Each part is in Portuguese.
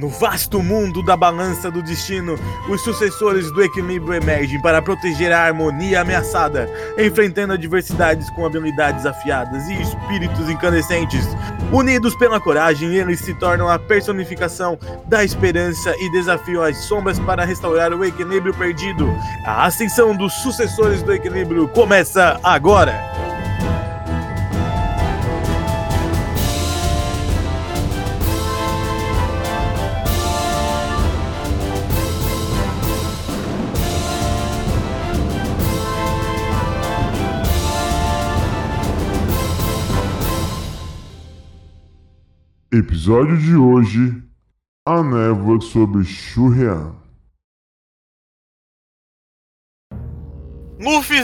No vasto mundo da balança do destino, os sucessores do equilíbrio emergem para proteger a harmonia ameaçada, enfrentando adversidades com habilidades afiadas e espíritos incandescentes. Unidos pela coragem, eles se tornam a personificação da esperança e desafiam as sombras para restaurar o equilíbrio perdido. A ascensão dos sucessores do equilíbrio começa agora! Episódio de hoje: A névoa sobre Shurrean. Luffy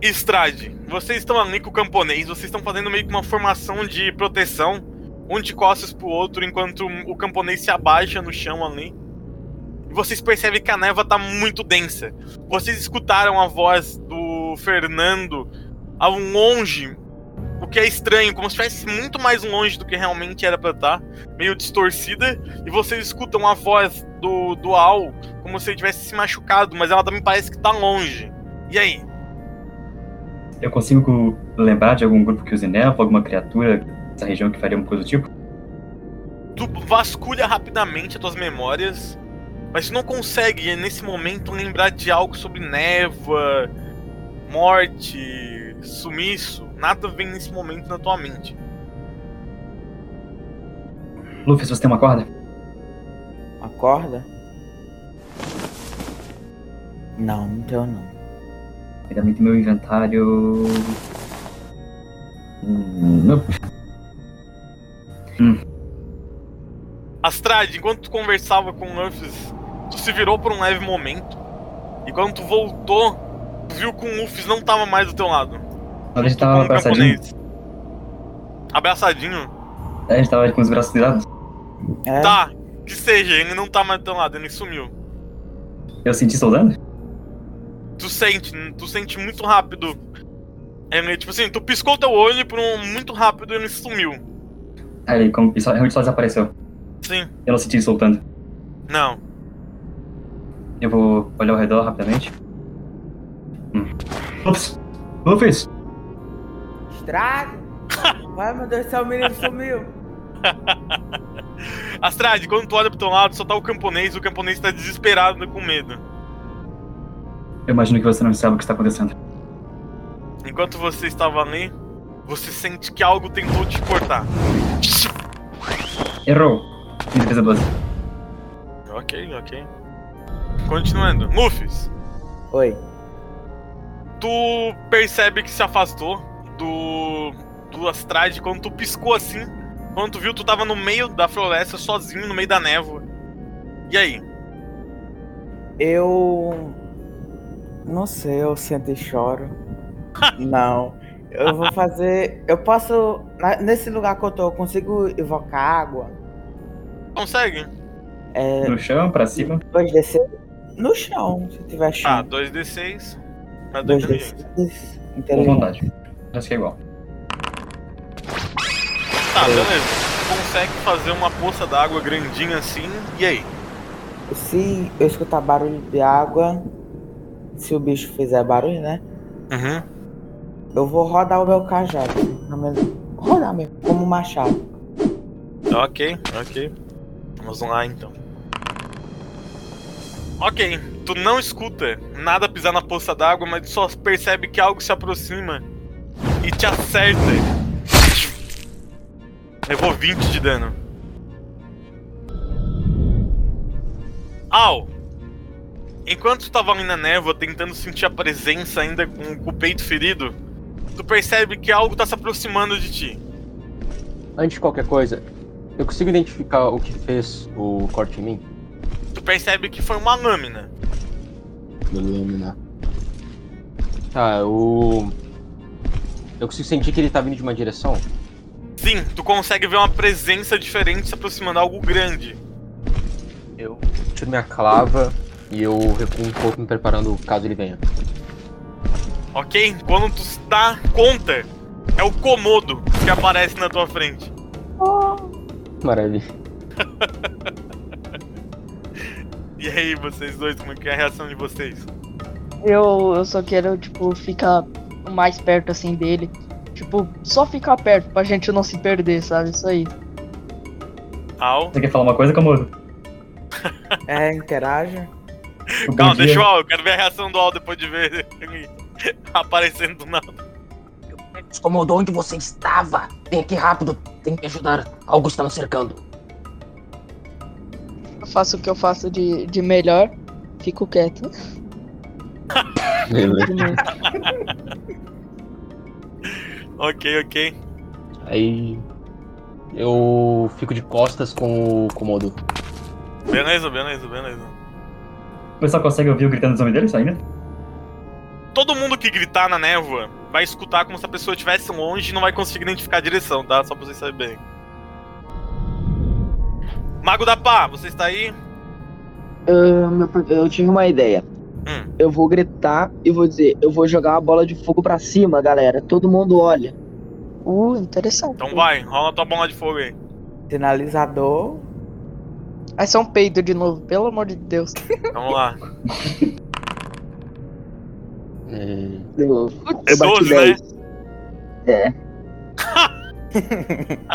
e Strade, vocês estão ali com o camponês, vocês estão fazendo meio que uma formação de proteção, um de costas pro outro, enquanto o camponês se abaixa no chão ali. E vocês percebem que a névoa tá muito densa. Vocês escutaram a voz do Fernando ao longe, o que é estranho, como se estivesse muito mais longe do que realmente era pra estar, meio distorcida, e vocês escutam a voz do, do Al como se ele tivesse se machucado, mas ela também parece que tá longe. E aí? Eu consigo lembrar de algum grupo que use névoa, alguma criatura dessa região que faria uma coisa do tipo? Tu vasculha rapidamente as tuas memórias, mas tu não consegue, nesse momento, lembrar de algo sobre névoa, morte, sumiço. Nada vem nesse momento na tua mente. Luffy, você tem uma corda? Uma corda? Não, não tenho não. Também tem meu inventário. Hum, não. Hum. Astrade, enquanto tu conversava com o Luffy, tu se virou por um leve momento. E quando tu voltou, tu viu que o Luffy não tava mais do teu lado. A gente tava abraçadinho. Abraçadinho? É, a gente tava com os braços virados. É, Tá, que seja, ele não tá mais do teu lado, ele sumiu. Eu senti soldando? Tu sente, tu sente muito rápido. Ele, tipo assim, tu piscou teu olho por um muito rápido e ele sumiu. Aí ele como, só, realmente só desapareceu. Sim, Eu não senti ele soltando. não. Eu vou olhar ao redor rapidamente. Hum. Luffy! Luffy! Estrago. Vai, meu Deus do céu, o menino sumiu. Astrade, quando tu olha pro teu lado, só tá o camponês, o camponês tá desesperado com medo. Eu imagino que você não sabe o que está acontecendo. Enquanto você estava ali, você sente que algo tentou te cortar. Errou! Em defesa 12. Ok, ok. Continuando. Luffy, Oi. tu percebe que se afastou do. do Astrade quando tu piscou assim. Quando tu viu, tu tava no meio da floresta, sozinho, no meio da névoa. E aí? Eu. Não sei, eu sento e choro. Não. Eu vou fazer. Eu posso. Nesse lugar que eu tô, eu consigo evocar água? Consegue? É. No chão, pra cima. 2DC? No chão, se tiver Tá, chão. 2d6. Mais 2 inteligência. 2DC. Com vontade. Acho que é igual. Tá, beleza. Tu consegue fazer uma poça d'água grandinha assim. E aí? Se eu escutar barulho de água, se o bicho fizer barulho, né? Uhum. Eu vou rodar o meu cajado. Meu- Rodar mesmo, como um machado. Ok, ok. Vamos lá então. Ok, tu não escuta nada pisar na poça d'água, mas tu só percebe que algo se aproxima e te acerta. Levou 20 de dano. Au! Enquanto tu tava ali na névoa tentando sentir a presença ainda com, com o peito ferido, tu percebe que algo tá se aproximando de ti. Antes de qualquer coisa, eu consigo identificar o que fez o corte em mim? Tu percebe que foi uma lâmina. Da lâmina. Tá, o. Eu consigo sentir que ele tá vindo de uma direção. Sim, tu consegue ver uma presença diferente se aproximando, algo grande. Eu tiro minha clava e eu recuo um pouco me preparando caso ele venha. Ok? Quando tu se dá conta, é o Komodo que aparece na tua frente. Maravilha. E aí, vocês dois, como é que é a reação de vocês? Eu, eu só quero, tipo, ficar mais perto assim dele. Tipo, só ficar perto pra gente não se perder, sabe? Isso aí. Al? Você quer falar uma coisa, Komodo? É, interaja. Calma, dia- deixa o Al, eu quero ver a reação do Al depois de ver ele aparecendo do nada. Descomodou onde você estava. Vem aqui rápido. Tem que ajudar. Algo está nos cercando. Eu faço o que eu faço de, de melhor. Fico quieto. Ok, ok. Aí. Eu fico de costas com o Komodo. Beleza, beleza, beleza. O pessoal consegue ouvir o gritando dos homens deles ainda? Todo mundo que gritar na névoa vai escutar como se a pessoa estivesse longe e não vai conseguir identificar a direção, tá? Só pra vocês saberem. Mago da Pá, você está aí? Ah, pro- eu tive uma ideia. Hum. Eu vou gritar e vou dizer, eu vou jogar uma bola de fogo pra cima, galera. Todo mundo olha. Uh, interessante. Então vai, rola tua bola de fogo aí. Sinalizador. Vai ser um peido de novo, pelo amor de Deus. Vamos lá. É, Eu, É eu bati 12, né? 10. É.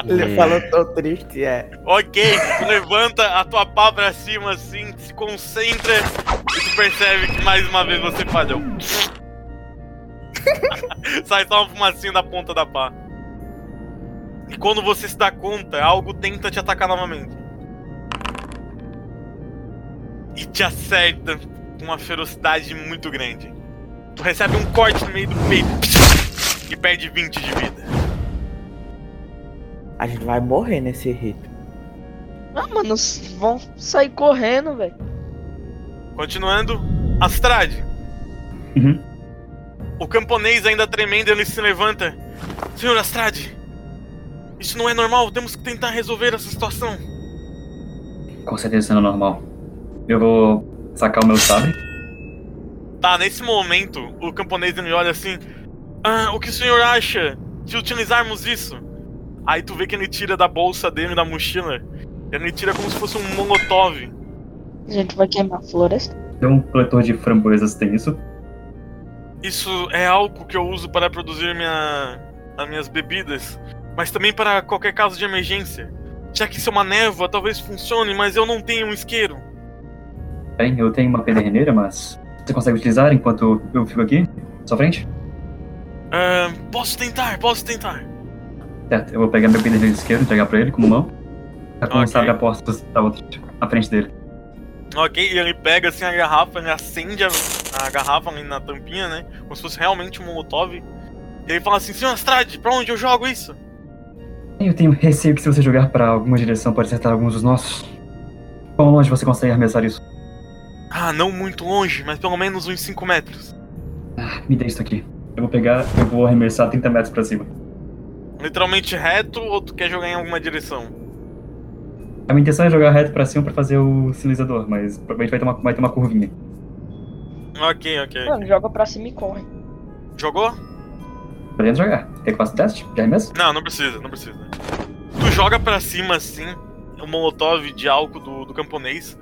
Ele É. falou tão triste, é. Ok, tu levanta a tua pá pra cima assim, se concentra e tu percebe que mais uma vez você falhou. Sai só uma fumacinha da ponta da pá. E quando você se dá conta, algo tenta te atacar novamente. E te acerta com uma ferocidade muito grande. Tu recebe um corte no meio do peito e perde 20 de vida. A gente vai morrer nesse rito. Ah, mano, vão sair correndo, velho. Continuando, Astrade. Uhum. O camponês ainda tremendo, ele se levanta. Senhor Astrade, isso não é normal, temos que tentar resolver essa situação. Com certeza isso não é normal. Eu vou sacar o meu sabre. Tá, nesse momento, o camponês ele olha assim. Ah, o que o senhor acha de utilizarmos isso? Aí tu vê que ele tira da bolsa dele, da mochila. Ele tira como se fosse um molotov. A gente vai queimar a floresta. Tem um coletor de framboesas, tem isso? Isso é álcool que eu uso para produzir minha, as minhas bebidas, mas também para qualquer caso de emergência. Já que isso é uma névoa, talvez funcione, mas eu não tenho um isqueiro. Bem, eu tenho uma pederneira, mas você consegue utilizar enquanto eu fico aqui? Sua frente? Ah, posso tentar, posso tentar. Certo, eu vou pegar meu pederneiro esquerdo, entregar pra ele como mão. Tá com o Ok. sabre a postos da outra, à frente dele. Ok, e ele pega assim a garrafa, ele acende a, a garrafa ali na tampinha, né? Como se fosse realmente um molotov. E ele fala assim, senhor Astrade, pra onde eu jogo isso? Eu tenho receio que se você jogar pra alguma direção pode acertar alguns dos nossos. Quão longe você consegue arremessar isso? Ah, não muito longe, mas pelo menos uns 5 metros. Ah, me dê isso aqui. Eu vou pegar, eu vou arremessar 30 metros pra cima. Literalmente reto ou tu quer jogar em alguma direção? A minha intenção é jogar reto pra cima pra fazer o sinalizador, mas provavelmente vai ter uma, vai ter uma curvinha. Ok, ok. Mano, joga pra cima e corre. Jogou? Podemos jogar. Quer que faça o teste de arremesso? Não, não precisa, não precisa. Tu joga pra cima assim, o molotov de álcool do, do camponês.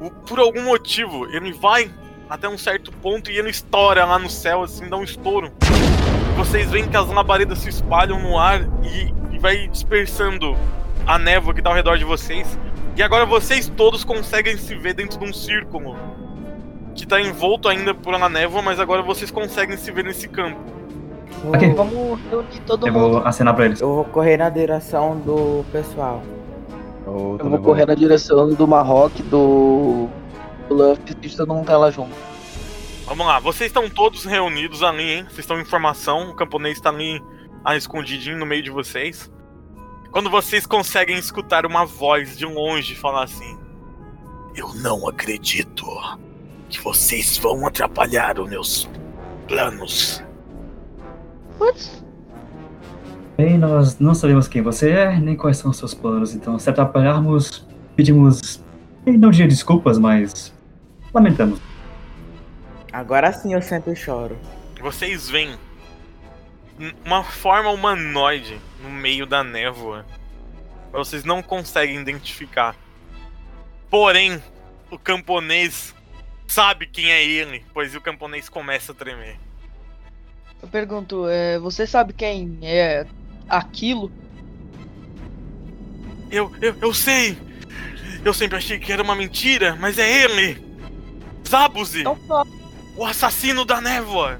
O- por algum motivo, ele vai até um certo ponto e ele estoura lá no céu, assim, dá um estouro. Vocês veem que as labaredas se espalham no ar e, e vai dispersando a névoa que tá ao redor de vocês. E agora vocês todos conseguem se ver dentro de um círculo. Que tá envolto ainda por uma névoa, mas agora vocês conseguem se ver nesse campo. Vou- Ok. Vamos reunir todo Eu mundo. vou acenar pra eles. Eu vou correr na direção do pessoal. eu, Eu vou correr na direção do Marroque, do. do Luffy, e todo mundo tá lá junto. Vamos lá, vocês estão todos reunidos ali, hein? Vocês estão em formação, o camponês tá ali ah, escondidinho no meio de vocês. Quando vocês conseguem escutar uma voz de longe falar assim: Eu não acredito que vocês vão atrapalhar os meus planos. Putz, Bem, nós não sabemos quem você é, nem quais são os seus planos, então se atrapalharmos, pedimos. Não diria desculpas, mas. Lamentamos. Agora sim eu sento e choro. Vocês veem uma forma humanoide no meio da névoa. Vocês não conseguem identificar. Porém, o camponês sabe quem é ele, pois o camponês começa a tremer. Eu pergunto, é, você sabe quem é aquilo? Eu, eu, eu sei! Eu sempre achei que era uma mentira, mas é ele! Zabuzi! Então fala. O assassino da névoa!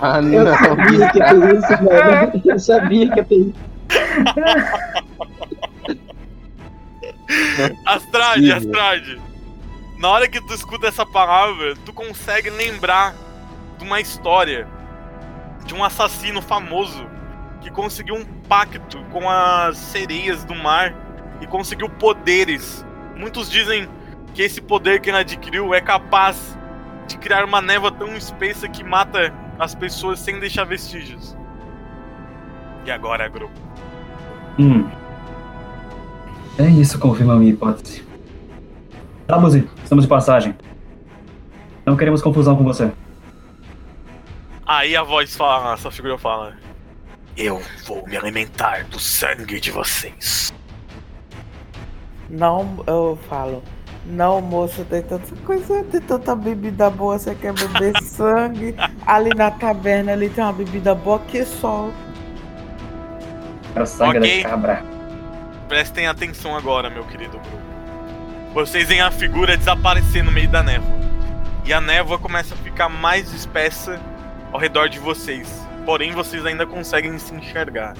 Ah, Eu não. sabia que ia ter isso, mano. Eu sabia que ia ter isso. Astrade, Horrível. Astrade! Na hora que tu escuta essa palavra, tu consegue lembrar de uma história de um assassino famoso que conseguiu um pacto com as sereias do mar e conseguiu poderes. Muitos dizem que esse poder que ele adquiriu é capaz de criar uma névoa tão espessa que mata as pessoas sem deixar vestígios. E agora, grupo? Hum. É isso, confirma a minha hipótese. Tabuzi, estamos de passagem. Não queremos confusão com você. Aí a voz fala, essa figura fala: Eu vou me alimentar do sangue de vocês. Não, eu falo. Não, moço, tem tanta coisa, tem tanta bebida boa, você quer beber sangue? Ali na taberna ali tem uma bebida boa que só. Era sangue Ok. da cabra. Prestem atenção agora, meu querido grupo. Vocês veem a figura desaparecer no meio da névoa. E a névoa começa a ficar mais espessa ao redor de vocês. Porém, vocês ainda conseguem se enxergar.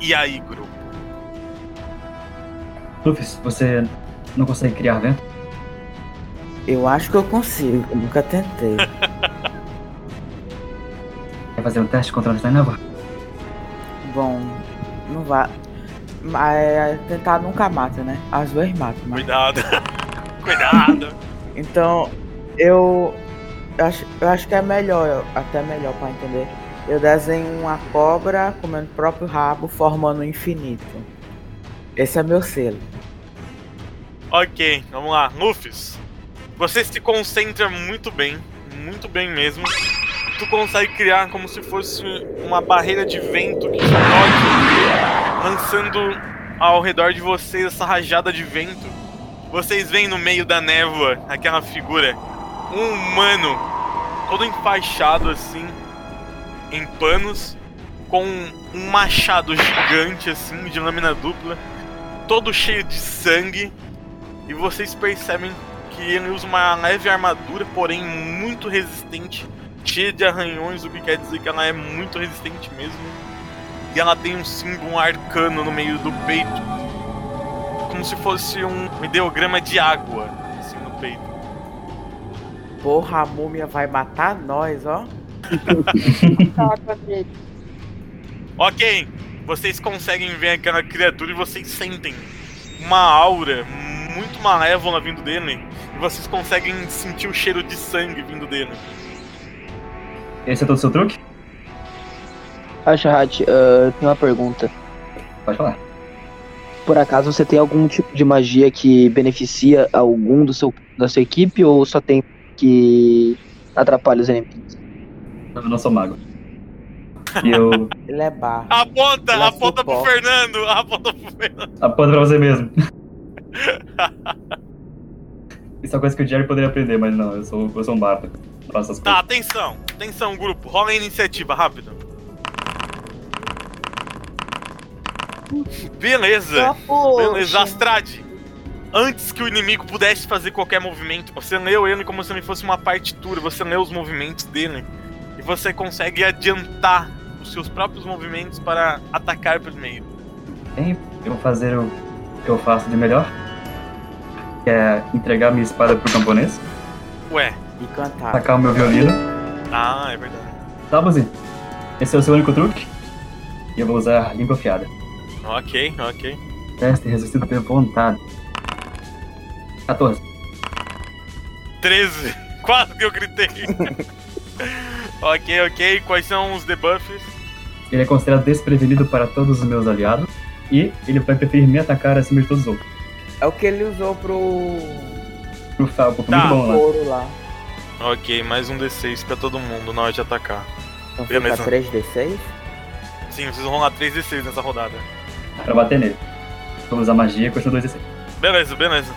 E aí, grupo? Rufus, você não consegue criar vento? Eu acho que eu consigo, eu nunca tentei. Quer fazer um teste contra a névoa? Bom, não vai. Mas tentar nunca mata, né? Às vezes mata, mas. Cuidado. Cuidado. Então, eu eu acho, eu acho que é melhor, até melhor pra entender. Eu desenho uma cobra comendo o próprio rabo, formando um infinito. Esse é meu selo. Ok, vamos lá. Luffy, você se concentra muito bem, muito bem mesmo. Tu consegue criar como se fosse uma barreira de vento que lançando ao redor de vocês essa rajada de vento. Vocês veem no meio da névoa aquela figura, um humano, todo enfaixado assim, em panos, com um machado gigante assim, de lâmina dupla, todo cheio de sangue. E vocês percebem que ele usa uma leve armadura, porém muito resistente, cheia de arranhões, o que quer dizer que ela é muito resistente mesmo. E ela tem um símbolo arcano no meio do peito, como se fosse um ideograma de água, assim, no peito. Porra, a múmia vai matar nós, ó. Ok, vocês conseguem ver aquela criatura e vocês sentem uma aura muito malévola vindo dele. E vocês conseguem sentir o cheiro de sangue vindo dele. Esse é todo o seu truque? Ashahat, uh, tem uma pergunta. Pode falar. Por acaso você tem algum tipo de magia que beneficia algum do seu, da sua equipe ou só tem que atrapalha os inimigos? Eu não sou mago. E eu Ele é barro. Aponta, Ela aponta pro. Fernando, aponta pro Fernando. aponto pra você mesmo. Isso é uma coisa que o Jerry poderia aprender, mas não, eu sou, eu sou um bardo. Faço essas Tá, coisas. atenção, atenção, grupo. Rola a iniciativa, rápido. Beleza, poxa. beleza. Astrade, antes que o inimigo pudesse fazer qualquer movimento, você leu ele como se ele fosse uma partitura, você leu os movimentos dele e você consegue adiantar os seus próprios movimentos para atacar primeiro. Bem, eu vou fazer o que eu faço de melhor. Que é entregar minha espada pro camponês, Ué, E cantar. tacar o meu violino. ah, é verdade. Tá, Buzi? Esse é o seu único truque. E eu vou usar língua afiada. Ok, ok. Teste resistido pela vontade. 14. 13. Quase que eu gritei. ok, ok. Quais são os debuffs? Ele é considerado desprevenido para todos os meus aliados. E ele vai preferir me atacar acima de todos os outros. É o que ele usou pro Pro Falco, Tá. muito bom lá. couro lá. Ok, mais um D6 pra todo mundo na hora de atacar. Então fica Beleza. 3D6. Sim, vocês vão rolar 3 D6 nessa rodada. Pra bater nele. Vou usar magia e continua 2 d Beleza, beleza.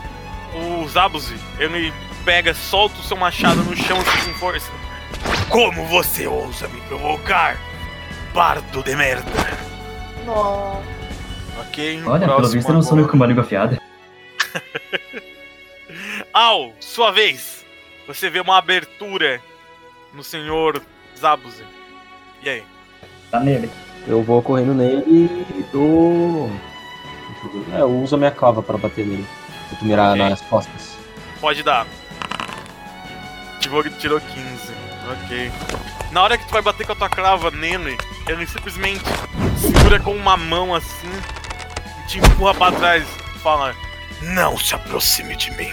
O Zabuzi, ele pega, solta o seu machado no chão assim, com força. Como você ousa me provocar? Bardo de merda. Nossa. Olha, pelo visto eu não sou meio com uma língua afiada. Al, sua vez. Você vê uma abertura no senhor Zabuzi. E aí? Tá nele. Eu vou correndo nele e dou. Ver. É, eu uso a minha clava pra bater nele. Tento mirar Ok. nas costas. Pode dar. Tirou, tirou 15. Ok. Na hora que tu vai bater com a tua crava nele, ele simplesmente segura com uma mão assim te empurra pra trás. Fala: Não se aproxime de mim.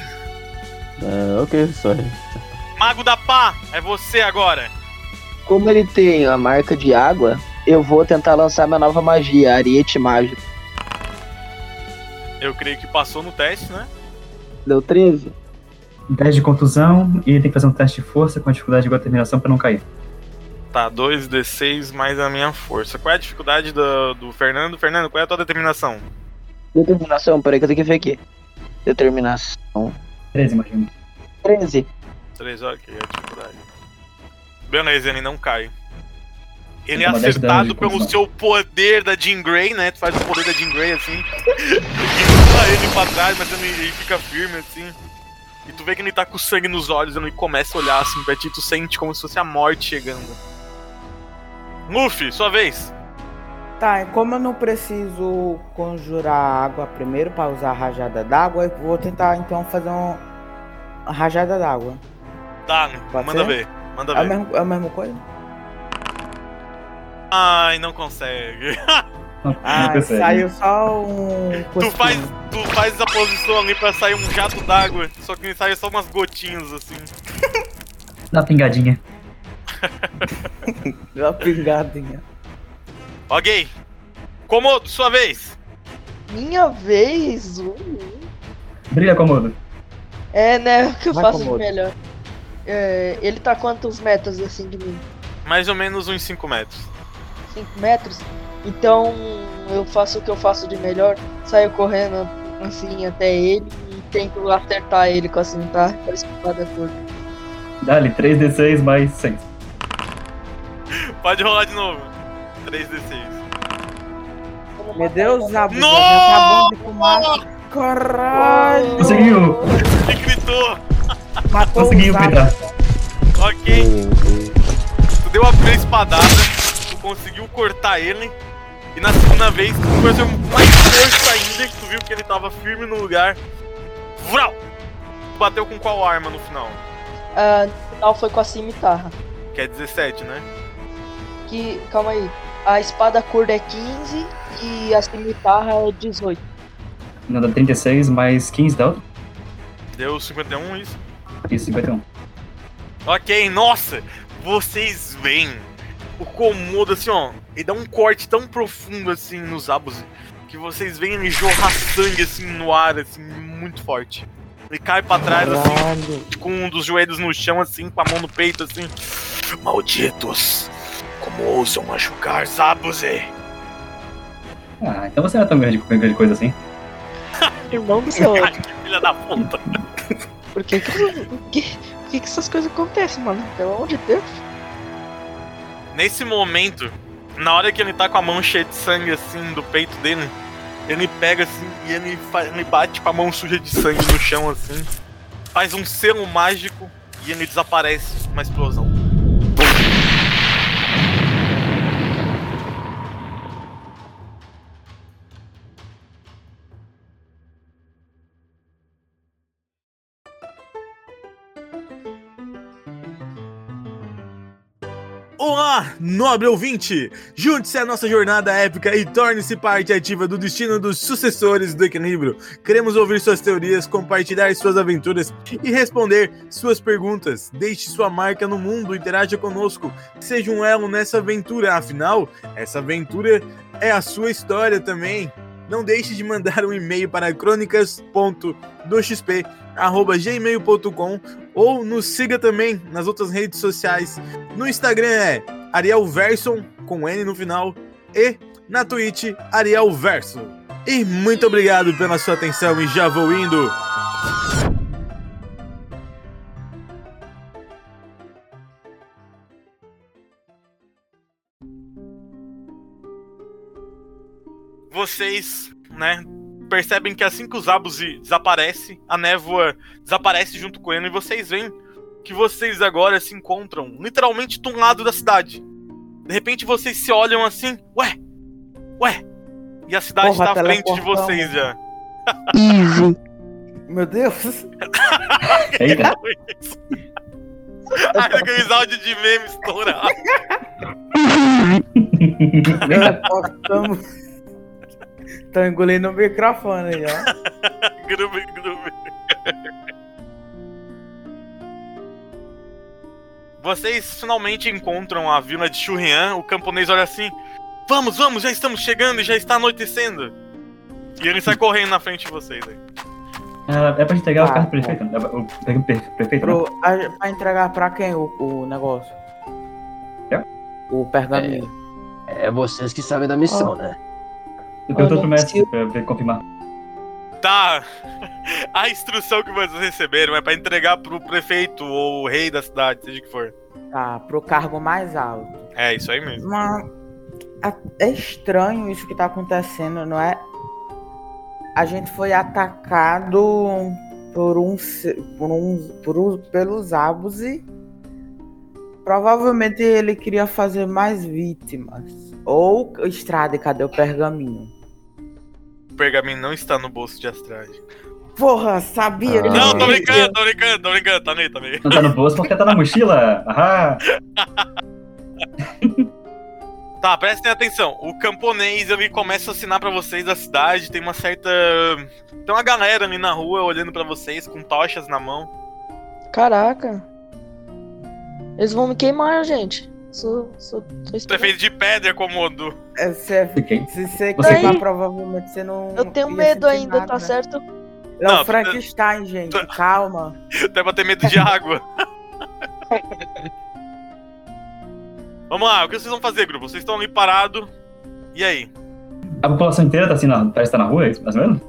É, ok, sorry. Mago da Pá, é você agora. Como ele tem a marca de água, eu vou tentar lançar minha nova magia, Ariete Mágico. Eu creio que passou no teste, né? Deu 13? 10 de contusão e tem que fazer um teste de força com a dificuldade igual a terminação pra não cair. Tá, 2d6 mais a minha força. Qual é a dificuldade do, do Fernando? Fernando, qual é a tua determinação? Determinação, peraí que eu tenho que ver aqui. Determinação. 13, imagino. 13. 3, ok, a dificuldade. Beleza, ele não cai. Ele é Toma 10 danos acertado pelo seu poder da Jean Grey, né? Tu faz o poder da Jean Grey assim. e empurra ele pra trás, mas ele, ele fica firme assim. E tu vê que ele tá com sangue nos olhos, ele começa a olhar assim pra ti, tu sente como se fosse a morte chegando. Luffy, sua vez. Tá, e como eu não preciso conjurar água primeiro pra usar a rajada d'água, eu vou tentar então fazer um... uma rajada d'água. Tá, Pode manda ser? ver. Manda É a, ver. mesma, é a mesma coisa? Ai, não consegue. Não, não Ah, consegue. saiu só um. Tu faz, tu faz a posição ali pra sair um jato d'água, só que sai só umas gotinhas assim. Dá uma pingadinha. Deu uma pingadinha. Ok. Comodo, sua vez. Minha vez. uh. Brilha, Comodo. É, né? O que eu Vai, faço de melhor. É, ele tá quantos metros assim de mim? Mais ou menos uns 5 metros. 5 metros? Então eu faço o que eu faço de melhor. Saio correndo assim até ele e tento acertar ele com a cintarra com a espada curta. Dá-lhe 3d6 mais 6. Pode rolar de novo. 3d6. Meu Deus, Zabu, já tá bom de fumaça. Caralho! Conseguiu! Ele gritou. Matou Conseguiu. Peter. Ok. Tu deu a primeira espadada, tu conseguiu cortar ele. E na segunda vez, tu com mais força ainda, que tu viu que ele tava firme no lugar. Vrau! Tu bateu com qual arma no final? Ah, no final foi com a cimitarra. Que é 17, né? Que. Calma aí. A espada curta é 15 e a cimitarra é 18. Não, dá 36 mais 15 dá outro? Deu 51 isso? Isso, 51. Ok, nossa! Vocês veem o Komodo assim, ó. Ele dá um corte tão profundo assim nos abos que vocês veem ele jorrar sangue assim no ar, assim, muito forte. Ele cai pra trás assim, Caralho. com um dos joelhos no chão, assim, com a mão no peito, assim. Malditos! Como ousam machucar Zabuze? Ah, então você não é tão grande, grande coisa assim. Irmão do que filha da puta! por que que, que, que que essas coisas acontecem, mano? Pelo amor de Deus. Nesse momento, na hora que ele tá com a mão cheia de sangue, assim, do peito dele, ele pega assim e ele, ele bate com a mão suja de sangue no chão, assim. Faz um selo mágico e ele desaparece uma explosão. Nobre ouvinte! Junte-se à nossa jornada épica e torne-se parte ativa do destino dos sucessores do equilíbrio. Queremos ouvir suas teorias, compartilhar suas aventuras e responder suas perguntas. Deixe sua marca no mundo, interaja conosco, seja um elo nessa aventura. Afinal, essa aventura é a sua história também. Não deixe de mandar um e-mail para crônicas.doxp.gmail.com ou nos siga também nas outras redes sociais. No Instagram é Ariel Verson, com N no final, e na Twitch, Ariel Verso. E muito obrigado pela sua atenção e já vou indo. Vocês, né, percebem que assim que os Abuzi desaparece, a névoa desaparece junto com ele e vocês veem que vocês agora se encontram literalmente de um lado da cidade. De repente vocês se olham assim, ué, ué, e a cidade Porra, tá à frente de vocês já. Easy. Meu Deus. Eita. Aqueles áudios de meme estourados. Teleportamos. Tô engolindo o microfone já. Grube, grube. Vocês finalmente encontram a vila de Churrian. O camponês olha assim: Vamos, vamos, já estamos chegando e já está anoitecendo. E ele sai correndo na frente de vocês aí. É, é pra entregar Ah, o carro do prefeito? né? O pre- pre- prefeito, né? Pro, a, pra entregar pra quem o, o negócio? É? O pergaminho. É vocês que sabem da missão, né? Eu perguntou Olha, pro mestre pra, pra confirmar. Tá. A instrução que vocês receberam é pra entregar pro prefeito ou rei da cidade, seja o que for. Tá, pro cargo mais alto. É isso aí mesmo. Mas a- é estranho isso que tá acontecendo, não é? A gente foi atacado por um, por um, por um pelos Abus e provavelmente ele queria fazer mais vítimas. Ou Estrada, cadê o pergaminho? O pergaminho não está no bolso de Astrade. Porra, sabia Ah. Não, tô brincando, tô brincando, tô brincando, tá nele, tá nele. Não tá no bolso porque tá na mochila. Ah, Tá, prestem atenção. O camponês ele começa a assinar pra vocês a cidade. Tem uma certa. Tem uma galera ali na rua olhando pra vocês com tochas na mão. Caraca. Eles vão me queimar, gente. Sou, sou, tô esperando. Prefeito de pedra, Komodo. É, se, você Você- queimar, provavelmente você não. Eu tenho medo ainda, nada, tá né? certo? É Não, o Frankenstein, gente. Calma. Até pra ter medo de água. Vamos lá, o que vocês vão fazer, grupo? Vocês estão ali parados. E aí? A população inteira tá assim, na, parece que tá na rua, é mais ou menos?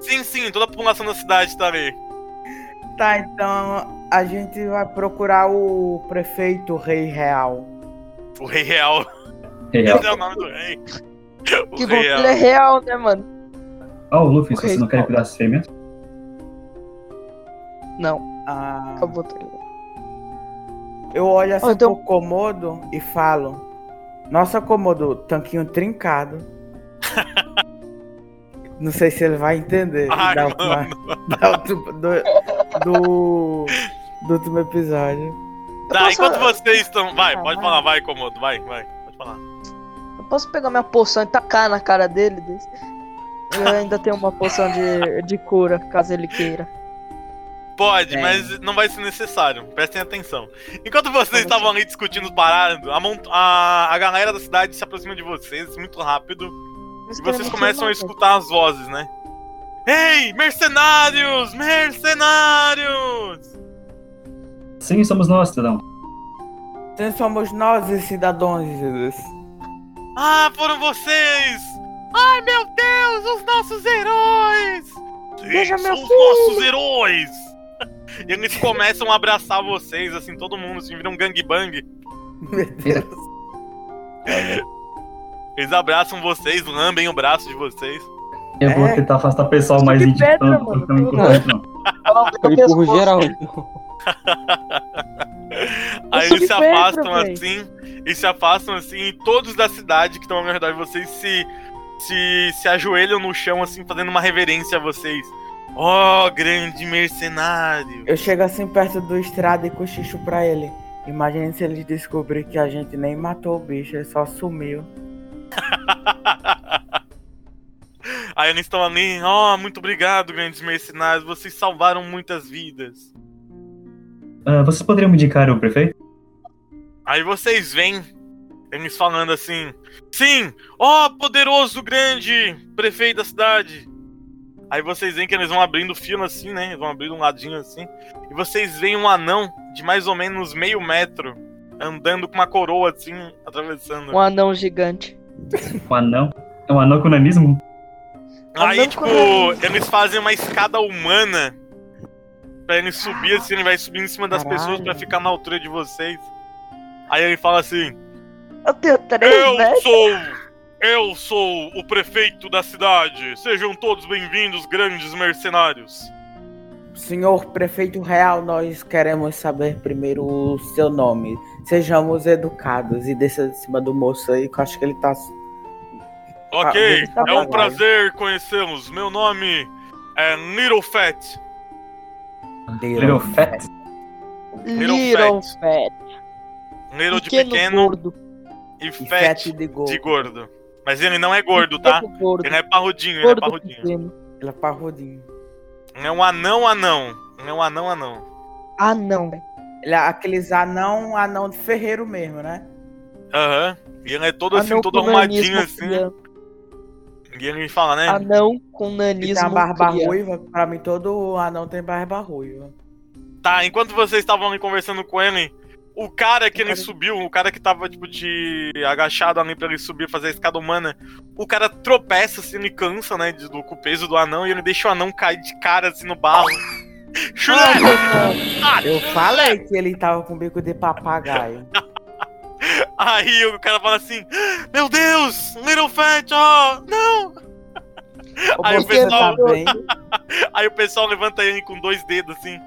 Sim, sim, toda a população da cidade tá ali. Tá, então a gente vai procurar o prefeito Rei Real. O Rei Real. Real. Esse é o nome do rei. O Que bom que Real. ele é real, né, mano? Ó, o Luffy, se Ok, vocês não querem cuidar das fêmeas. Não, Ah, acabou, ligado? eu olho assim Ó, então- pro Komodo e falo: Nossa, Komodo, tanquinho trincado. Não sei se ele vai entender. Ai, da última- mano. da última- do, do, do último episódio. Tá, posso- enquanto vocês estão. Vai, Ah, pode vai. falar, vai, Komodo, vai, vai. Eu posso pegar minha poção e tacar na cara dele? desse? Eu ainda tenho uma poção de, de cura, caso ele queira. Pode, É. mas não vai ser necessário. Prestem atenção. Enquanto vocês estavam ali discutindo, parando, a, a, a galera da cidade se aproxima de vocês muito rápido. Eles E vocês me começam a escutar as vozes, né? Ei, mercenários! Mercenários! Sim, somos nós, cidadão. Quem somos nós, os cidadãos? Ah, foram vocês! Ai, meu Deus, os nossos heróis! Sim, Veja são os nossos heróis! E eles começam a abraçar vocês, assim, todo mundo, assim, vira um gangbang. Meu Deus. Eles abraçam vocês, lambem o braço de vocês. Eu vou É. tentar afastar o pessoal mais de íntimo, pedra, mano. importante, não. Fala no Ele pescoço. Aí eles se afastam assim, e se afastam assim, e todos da cidade que estão ao redor de vocês se, se, se ajoelham no chão, assim, fazendo uma reverência a vocês. Oh, grande mercenário! Eu chego assim perto do estrada e cochicho pra ele. Imagine se ele descobrir que a gente nem matou o bicho, ele só sumiu. Aí eles estão ali, oh, muito obrigado, grandes mercenários, vocês salvaram muitas vidas. Ah, vocês poderiam me indicar o prefeito? Aí vocês veem eles falando assim: Sim, ó poderoso grande prefeito da cidade. Aí vocês veem que eles vão abrindo fila assim, né? Eles vão abrindo um ladinho assim. E vocês veem um anão de mais ou menos meio metro andando com uma coroa assim, atravessando. Um anão gigante. Um anão? É um anão com nanismo? Aí, Anão tipo, eles fazem uma escada humana pra ele subir assim, ele vai subindo em cima das Caralho. pessoas pra ficar na altura de vocês. Aí ele fala assim: Eu tenho três, Eu né? sou. Eu sou o prefeito da cidade. Sejam todos bem-vindos, grandes mercenários. Senhor prefeito real, nós queremos saber primeiro o seu nome. Sejamos educados e desça de cima do moço aí, que eu acho que ele tá. Ok, tá é um prazer conhecê-los. Meu nome é Little Fat. Little Fat. Little Little Fat. Fat. Little de Pequeno pequeno gordo. e E Fat de gol. de gordo. Mas ele não é gordo, tá? Gordo. Ele é parrudinho, ele é Gordo parrudinho. pequeno. Ele é parrudinho. É um anão anão. É um anão anão. Ah, não, velho. Ele é aqueles anão, anão de ferreiro mesmo, né? Aham. E ele é todo assim, Anão todo com arrumadinho assim. criando. E ele fala, né? Anão com Ele tem a nanismo barba criando. ruiva. Pra mim, todo anão tem barba ruiva. Tá, enquanto vocês estavam ali conversando com ele, o cara que ele cara- subiu, o cara que tava, tipo, de agachado ali pra ele subir, fazer a escada humana, o cara tropeça, assim, ele cansa, né, de- do, com o peso do anão, e ele deixa o anão cair de cara, assim, no barro. Chulé! Ah, Eu falei que ele tava com bico de papagaio. Aí o cara fala assim, meu Deus, Little Fat, ó, não! Ô, Aí o tá pessoal- bem? Aí o pessoal levanta ele com dois dedos, assim.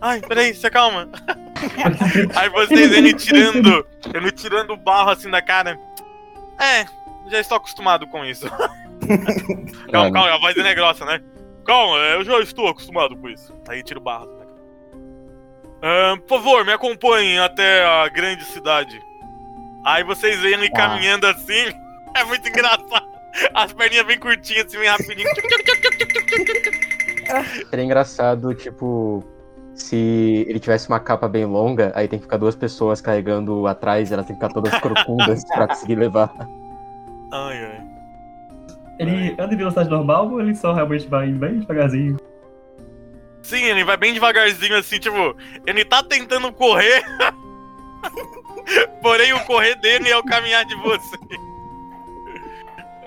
Ai, peraí, se acalma. Aí vocês, ele tirando, ele tirando o barro assim da cara. É, já estou acostumado com isso. calma, calma, a voz dele é grossa, né? Calma, eu já estou acostumado com isso. Aí tira o barro. Ah, por favor, me acompanhem até a grande cidade. Aí vocês veem ele Tá. caminhando assim. É muito engraçado. As perninhas bem curtinhas, assim, bem rapidinho. Seria engraçado, tipo, se ele tivesse uma capa bem longa, aí tem que ficar duas pessoas carregando atrás, elas têm que ficar todas corcundas pra conseguir levar. Ai, ai. Ele anda em velocidade normal ou ele só realmente vai bem devagarzinho? Sim, ele vai bem devagarzinho assim, tipo, ele tá tentando correr. Porém, o correr dele é o caminhar de você.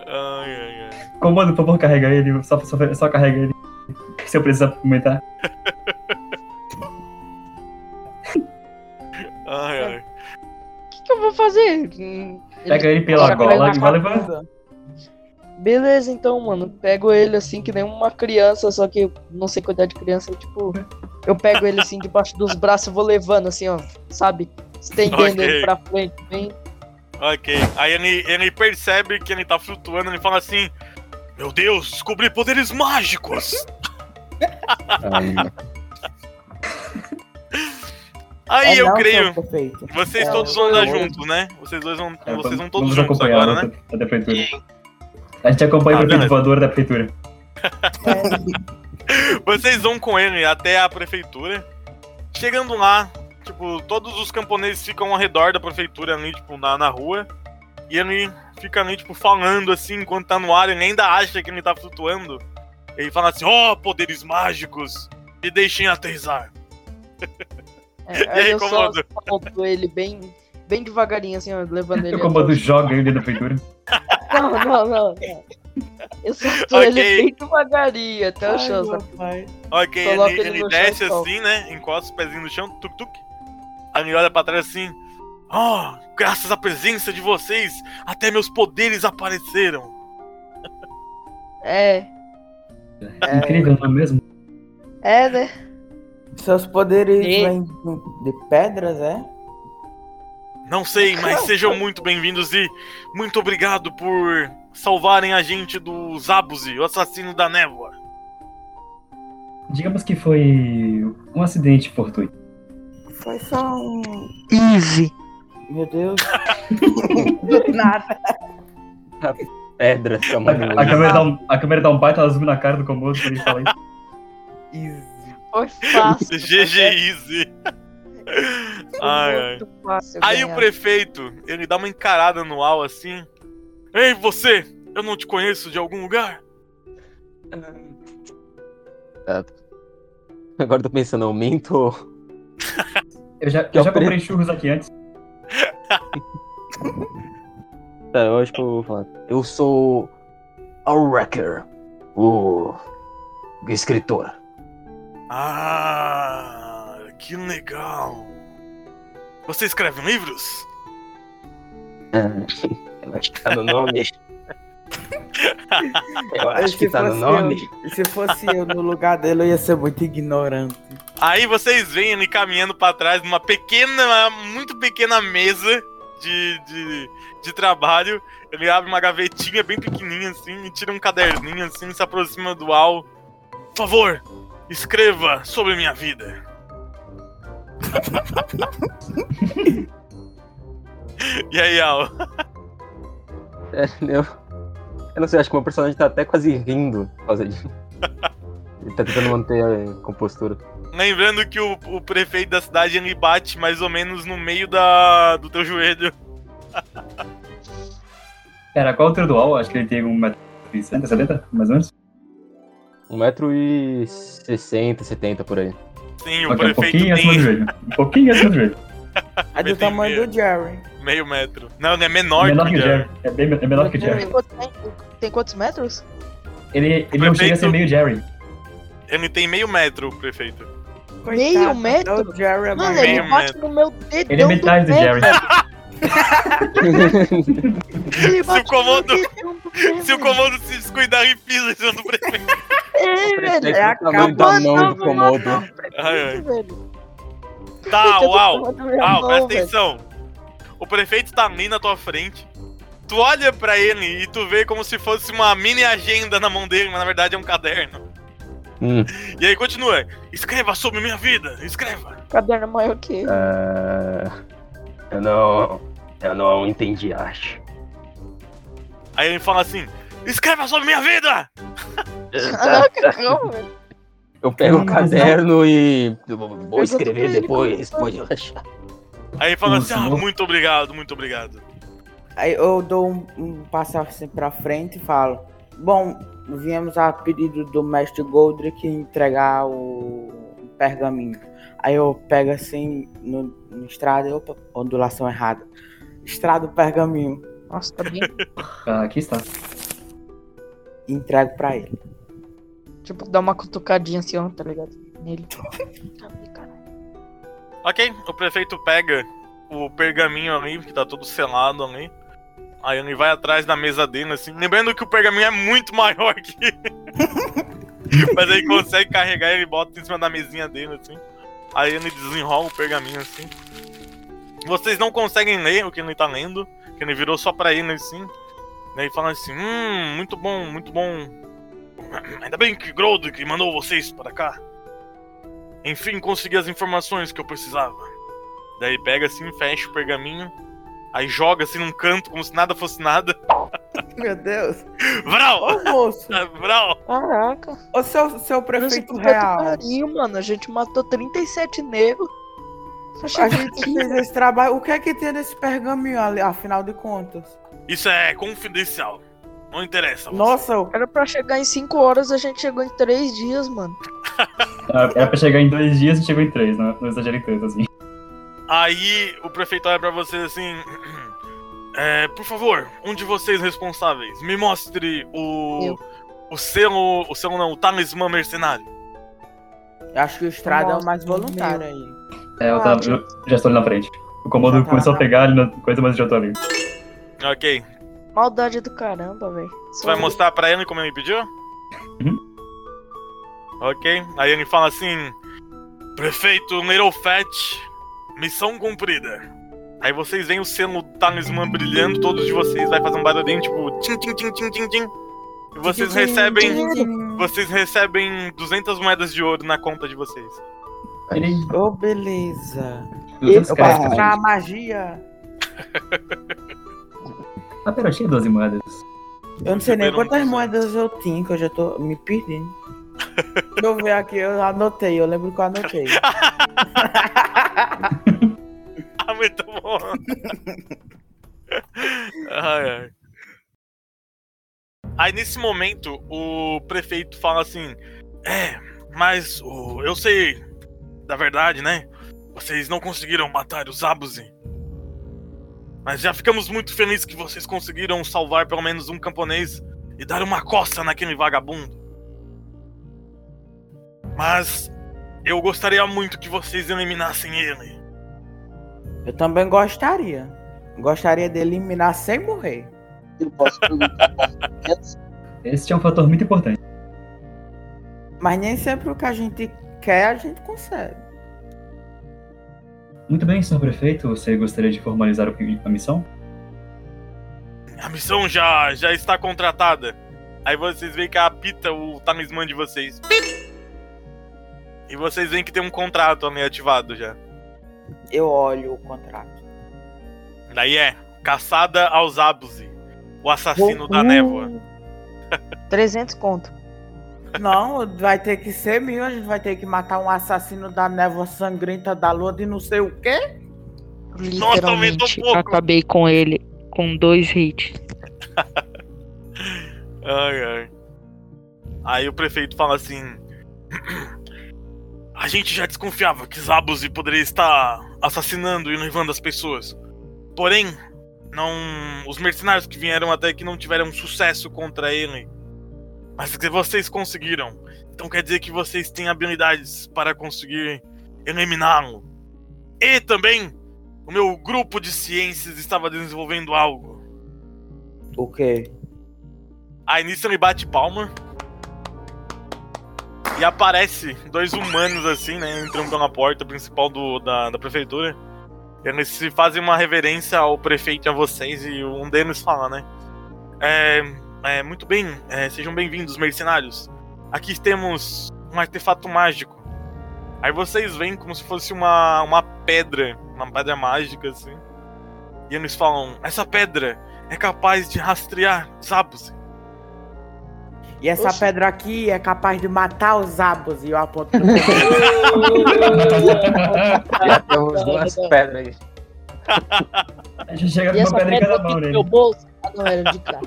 Ai, ai, ai. Comando, por favor, carrega ele. Só, só, só carrega ele. Se eu precisar comentar. Ai, ai. O que, que eu vou fazer? Pega ele pela gola e vai levando. Beleza, então, mano. Pego ele assim, que nem uma criança, só que eu não sei cuidar de criança. Tipo, eu pego ele assim debaixo dos braços e vou levando, assim, ó, sabe? Estendendo Ok. ele pra frente. Bem, Ok. Aí ele, ele percebe que ele tá flutuando, ele fala assim: Meu Deus, descobri poderes mágicos! Aí É eu creio. Vocês É, todos vão andar eu- juntos, né? Vocês dois vão, É, vocês vão todos juntos agora, né? da prefeitura. A gente acompanha Ah, o prefeito voador da prefeitura. Vocês vão com ele até a prefeitura. Chegando lá, tipo, todos os camponeses ficam ao redor da prefeitura ali, tipo, na, na rua. E ele fica ali, tipo, falando assim, enquanto tá no ar, ele ainda acha que ele tá flutuando. Ele fala assim, ó, poderes mágicos, me deixem aterrissar. é, E aí eu só comando? solto ele bem, bem devagarinho, assim, ó, levando ele. O comando joga ele da prefeitura. Não, não, não. não. Eu solto Ok. ele bem devagarinho até o chão. Ok, Coloca ele, ele ele chão desce solta. assim, né? Encosta os pezinhos no chão, tuk-tuk. Aí ele olha pra trás assim, ó, graças à presença de vocês, até meus poderes apareceram. É, Incrível, não é mesmo? é, né? Seus poderes E- de pedras, é? Não sei, mas sejam muito bem-vindos e muito obrigado por salvarem a gente do Zabuzi, o assassino da névoa. Digamos que foi um acidente fortuito. Foi só um. Easy. Meu Deus. Do nada. Pedra, tamanho. A câmera, dá um, a câmera dá um baita zoom na cara do Komodo quando ele fala isso. Easy. Foi fácil. GG Easy. Ai, Aí ganhar. o prefeito, ele dá uma encarada no Al assim. Ei, você! Eu não te conheço de algum lugar? Agora eu tô pensando, aumento. Eu já, Que eu já é o pre- comprei churros aqui antes. Tá, eu acho que eu vou falar. Eu sou. A Wrecker. O. o escritor. Ah, que legal. Você escreve livros? Eu acho que tá no nome. Eu acho que tá no nome. eu- se fosse eu no lugar dele, eu ia ser muito ignorante. Aí vocês veem ele caminhando pra trás numa pequena, muito pequena mesa de, de, de trabalho. Ele abre uma gavetinha bem pequenininha assim e tira um caderninho assim, se aproxima do Al. Por favor, escreva sobre minha vida. e aí, Al? É, eu, eu não sei, acho que o meu personagem tá até quase rindo por causa disso. Ele tá tentando manter a compostura. Lembrando que o, o prefeito da cidade ele bate mais ou menos no meio da, do teu joelho. Pera, qual o altura do Al? Acho que ele tem 1,60m, 70 mais ou menos. 1,60m, 70 por aí. Sim, o um prefeito pouquinho acima do tem joelho. Um pouquinho acima do joelho. É do tamanho do Jerry. meio metro. Não, ele é menor, menor que o o Jerry. Jerry. É, bem, é menor que o Jerry. tem quantos metros? Ele, ele não chega a ser meio Jerry. Ele tem meio metro, o prefeito. Meio metro? O Jerry é Mano, ele bate metro. no meu dedão Ele é metade do Jerry. velho. Ele bate no Komodo- meu dedão do pé, Se o comando se descuidar, ele pisa do prefeito. É, velho. É a tamanho da capa mão do do Komodo. Ai, ai. velho. Tá, uau. mão, presta atenção. O prefeito tá ali na tua frente. Tu olha pra ele e tu vê como se fosse uma mini agenda na mão dele, mas na verdade é um caderno. Hum, E aí continua. Escreva sobre minha vida, escreva. Caderno maior que ele. ah, eu não. Eu não entendi, acho. Aí ele fala assim: Escreva sobre minha vida! Caraca, calma, velho. Eu pego o Hum, caderno e. Vou escrever depois, pode relaxar. Aí ele fala assim: Ah, muito obrigado, muito obrigado. Aí eu dou um, um passo assim pra frente e falo: Bom, viemos a pedido do mestre Goldrick entregar o pergaminho. Aí eu pego assim no, no estrado, opa, ondulação errada. Estrado o pergaminho Nossa, tá bem. Ah, aqui está. E entrego pra ele. tipo, dá uma cutucadinha assim, ó, tá ligado? Nele. Ok, o prefeito pega o pergaminho ali, que tá todo selado ali. Aí ele vai atrás da mesa dele, assim. Lembrando que o pergaminho é muito maior que. Mas aí consegue carregar ele bota em cima da mesinha dele, assim. Aí ele desenrola o pergaminho, assim. Vocês não conseguem ler o que ele tá lendo, que ele virou só pra ele, assim. Daí fala assim: Hum, muito bom, muito bom. Ainda bem que Groldrick mandou vocês para cá. Enfim, consegui as informações que eu precisava. Daí pega assim, fecha o pergaminho, aí joga assim num canto como se nada fosse nada. Meu Deus! Vral! Ô moço! Vral! Caraca. Ô seu, seu prefeito real! pariu, mano. A gente matou 37 negros. A gente fez esse trabalho. O que é que tem nesse pergaminho ali, afinal de contas? Isso é confidencial. Não interessa. você. Nossa, Era pra chegar em 5 horas, a gente chegou em 3 dias, mano. Era era pra chegar em dois dias e chegou em três, não, não exagerei tanto assim. Aí o prefeito olha pra vocês assim. É, por favor, um de vocês responsáveis, me mostre o. Eu. O selo. O selo não, o talismã mercenário. eu acho que o estrado é o mais voluntário aí. É, eu, tava, eu já estou ali na frente. O Já tá começou a pegar ali na coisa, mas eu já tô ali. Ok. Maldade do caramba, velho. Você vai mostrar pra ele como ele pediu? Uhum. Ok. Aí ele fala assim: Prefeito Little Fat, missão cumprida. Aí vocês veem o selo talismã brilhando, todos de vocês vai fazer um barulhinho tipo tim tim tim tim tim tim. E vocês recebem, vocês recebem 200 moedas de ouro na conta de vocês. Ô, beleza. 200 Eu créditos. posso né? usar a magia. Ah, pera, eu tinha 12 moedas. Eu não sei nem quantas moedas eu tinha, que eu já tô me perdendo. Deixa eu ver aqui, eu anotei, eu lembro que eu anotei. Ah, muito bom. ai, ai. Aí nesse momento o prefeito fala assim: É, mas o- eu sei da verdade, né? Vocês não conseguiram matar os Abuzi. Mas já ficamos muito felizes que vocês conseguiram salvar pelo menos um camponês e dar uma coça naquele vagabundo. Mas eu gostaria muito que vocês eliminassem ele. Eu também gostaria. Gostaria de eliminar sem morrer. Eu posso perguntar Esse é um fator muito importante. Mas nem sempre o que a gente quer, a gente consegue. Muito bem, senhor prefeito, você gostaria de formalizar o- a missão? A missão já, já está contratada. Aí vocês veem que apita o talismã de vocês. E vocês veem que tem um contrato ali ativado já. Eu olho o contrato. Daí é Caçada aos Abusi, o assassino da névoa. 300 conto. Não, vai ter que ser mil. A gente vai ter que matar um assassino da névoa sangrenta da lua de não sei o quê. Nossa, Literalmente, pouco. acabei com ele com dois hits. Ai, ai. Aí o prefeito fala assim: A gente já desconfiava que Zabuzi poderia estar assassinando e levando as pessoas. Porém, não, os mercenários que vieram até aqui não tiveram sucesso contra ele. Mas que vocês conseguiram. Então quer dizer que vocês têm habilidades para conseguir eliminá-lo. E também, o meu grupo de ciências estava desenvolvendo algo. O quê? Aí nisso ele bate palma. E aparece dois humanos assim, né? Entrando pela porta principal do, da, da prefeitura. Eles se fazem uma reverência ao prefeito e a vocês. E um deles fala, né? É, é, muito bem, é, sejam bem-vindos, mercenários. Aqui temos um artefato mágico. Aí vocês veem como se fosse uma, uma pedra, uma pedra mágica, assim. E eles falam: Essa pedra é capaz de rastrear Zabus. E essa Oxi. pedra aqui é capaz de matar os abos. E eu aponto Já temos duas pedras. A gente chega com E uma essa pedra em cada mão no nele. meu bolso? Ah, não, era de mal.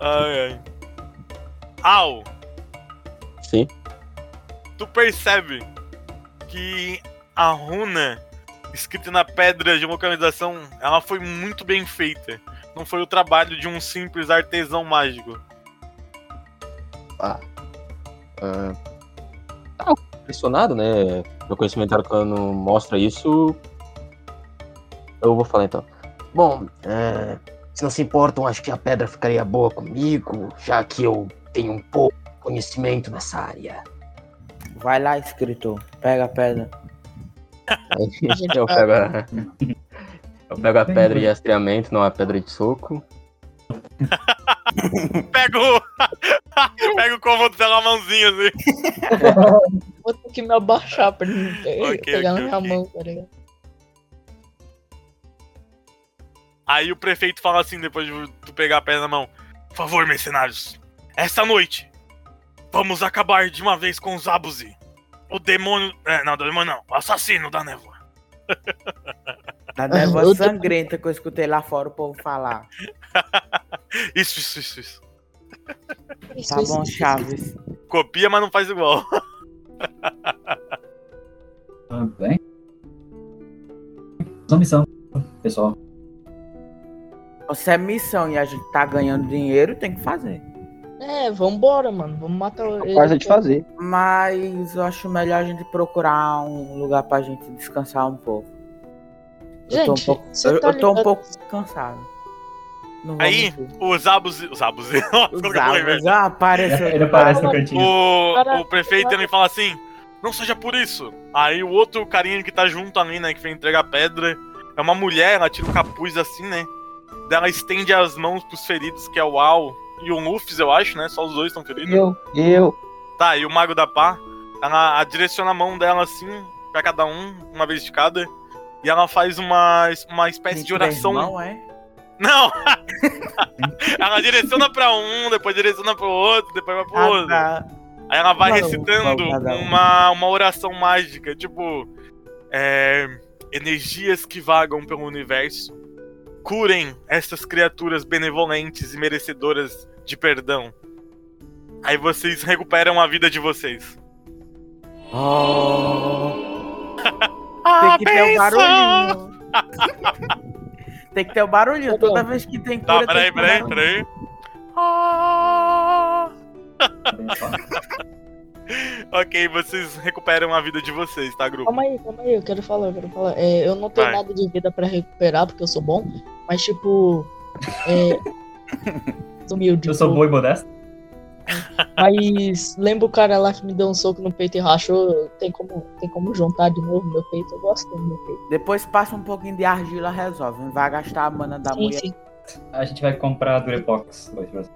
Ai, ai. Al, Sim. tu percebe que a runa escrita na pedra de localização, ela foi muito bem feita. Não foi o trabalho de um simples artesão mágico. Ah. ah, tá impressionado, né? Meu conhecimento arcano mostra isso. Eu vou falar então. Bom, é, se não se importam, acho que a pedra ficaria boa comigo, já que eu tenho um pouco de conhecimento nessa área. Vai lá, escritor. Pega a pedra. Eu pego a, eu pego a pedra de rastreamento, não a pedra de soco. Pega o. Pega o cômodo pela mãozinha assim. Vou ter que me abaixar pra ele não pe- Ok, pegar ok, na minha ok. mão, tá ligado? Aí o prefeito fala assim, depois de tu pegar a pedra na mão: Por favor, mercenários, esta noite vamos acabar de uma vez com os Abuzi. O demônio. É, não, o demônio não. O assassino da névoa. Da névoa sangrenta que eu escutei lá fora o povo falar. Isso, isso, isso, isso. Isso, Tá bom, isso, Chaves. Copia, mas não faz igual. Ah, bem. Uma missão, pessoal. Se é missão e a gente tá ganhando dinheiro, tem que fazer. É, vambora, mano. Vamos matar ele. Capaz de fazer. Mas eu acho melhor a gente procurar um lugar pra gente descansar um pouco. eu tô um Gente, pouco, eu, tá eu tô um pouco cansado. Aí, os Abuzi. Os abos, ah, apareceu. Ele aparece no cantinho. O, o prefeito ele fala assim: Não seja por isso. Aí o outro carinha que tá junto ali, né, que vem entregar a pedra, é uma mulher, ela tira o capuz assim, né? Ela estende as mãos pros feridos, que é o Al e o Lufis, eu acho, né? Só os dois estão feridos. Eu, eu. Tá, e o Mago da Pá, ela direciona a mão dela assim, pra cada um, uma vez de cada. E ela faz uma, uma espécie de oração. Irmão, é? Não! ela direciona pra um, depois direciona pro outro, depois vai pro Ah, outro. tá. Aí ela vai Não, recitando não, um. uma, uma oração mágica, tipo. é, energias que vagam pelo universo, curem essas criaturas benevolentes e merecedoras de perdão. Aí vocês recuperam a vida de vocês. Oh, Ah, tem que ter o barulhinho. tem que ter o barulhinho. Tá. Toda vez que tem cura, Tá, peraí, tem que ter peraí, peraí. Ah. Ok, vocês recuperam a vida de vocês, tá, grupo? Calma aí, calma aí, eu quero falar, eu quero falar. É, eu não tenho Vai. nada de vida pra recuperar, porque eu sou bom, mas tipo. É. sou humilde. Eu sou bom e modesto. Mas lembra o cara lá que me deu um soco no peito e rachou? Tem como, tem como juntar de novo meu peito? Eu gosto do meu peito. Depois passa um pouquinho de argila, resolve. Não vai gastar a mana da sim, mulher. sim. A gente vai comprar Durepox. hoje,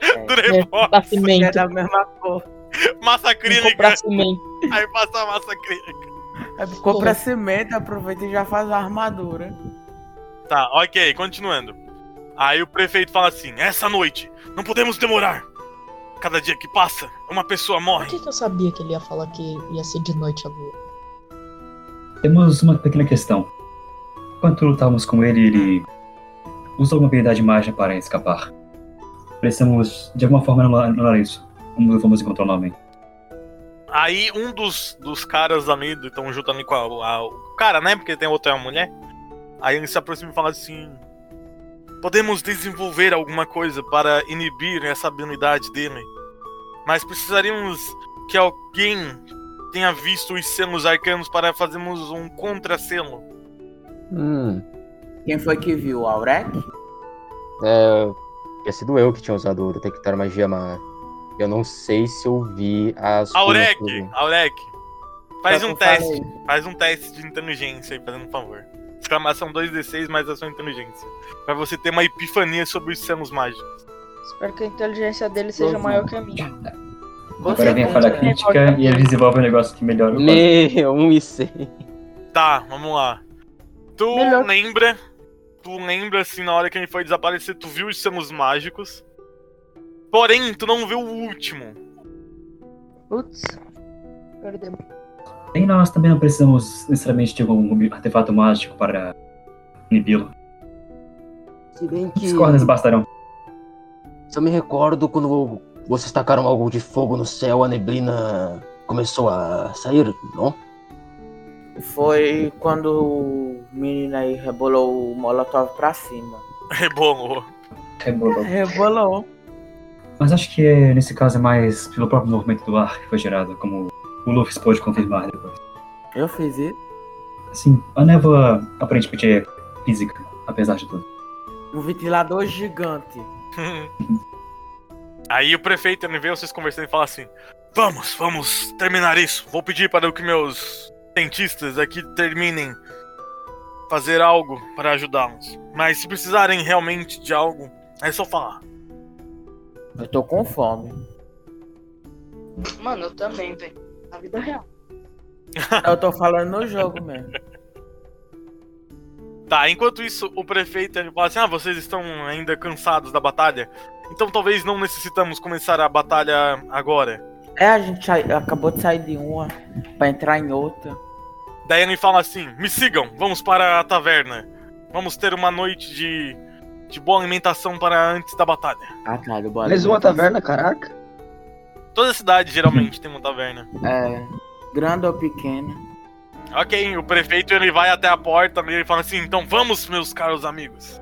É, Durepox, É cimento. da mesma cor. Massa acrílica. comprar cimento. Aí passa a massa acrílica. É, compra cimento, aproveita e já faz a armadura. Tá, ok, continuando. Aí o prefeito fala assim: essa noite, não podemos demorar. Cada dia que passa, uma pessoa Por morre. que, que eu sabia que ele ia falar que ia ser de noite a lua? Temos uma pequena questão. Enquanto lutávamos com ele, ele usou uma habilidade mágica para escapar. Precisamos, de alguma forma, anular anular isso. Como vamos encontrar o nome? Aí um dos, dos caras ali, estão junto ali com a, a- o cara, né? Porque tem outro é uma mulher. Aí ele se aproxima e fala assim: Podemos desenvolver alguma coisa para inibir essa habilidade dele. Mas precisaríamos que alguém tenha visto os selos arcanos para fazermos um contra-selo. Hum, Quem foi que viu? O Aurek? é. Tinha sido eu que tinha usado o detectar magia, mas. Eu não sei se eu vi as. Coisas que- Aurek, faz Só um teste. falei. Faz um teste de inteligência aí, fazendo um favor. Exclamação 2d6 mais a sua inteligência. Pra você ter uma epifania sobre os selos mágicos. Espero que a inteligência dele seja maior que a minha. Agora vem a falha crítica e ele desenvolve um negócio que melhora o Meu, um e seis. Tá, vamos lá. Tu Melhor. lembra. Tu lembra assim, na hora que ele foi desaparecer, tu viu os selos mágicos. Porém, tu não viu o último. Putz. Perdemos. Nem nós também não precisamos necessariamente de algum artefato mágico para inibi-lo. Se bem que. As cordas bastarão. Se eu me recordo quando vocês tacaram algo de fogo no céu, a neblina começou a sair, não? Foi quando o menino aí rebolou o molotov pra cima. Rebolou. Rebolou. Rebolou. Mas acho que é, nesse caso é mais pelo próprio movimento do ar que foi gerado, como o Luffy pôde confirmar depois. Eu fiz isso. Assim, a névoa aparentemente é física, apesar de tudo. Um ventilador gigante. Aí o prefeito vê vocês conversando e fala assim: Vamos, vamos terminar isso. Vou pedir para que meus cientistas aqui terminem fazer algo para ajudá-los. Mas se precisarem realmente de algo, é só falar. Eu tô com fome. Mano, eu também, velho. Na vida real. Eu tô falando no jogo mesmo. Tá, enquanto isso, o prefeito ele fala assim: Ah, vocês estão ainda cansados da batalha? Então talvez não necessitamos começar a batalha agora. É, a gente acabou de sair de uma pra entrar em outra. Daí ele fala assim: Me sigam, vamos para a taverna. Vamos ter uma noite de, de boa alimentação para antes da batalha. Ah, tá, do bora. Mais uma taverna, caraca. Toda cidade geralmente tem uma taverna. É. Grande ou pequena. Ok, o prefeito ele vai até a porta e ele fala assim: Então vamos, meus caros amigos.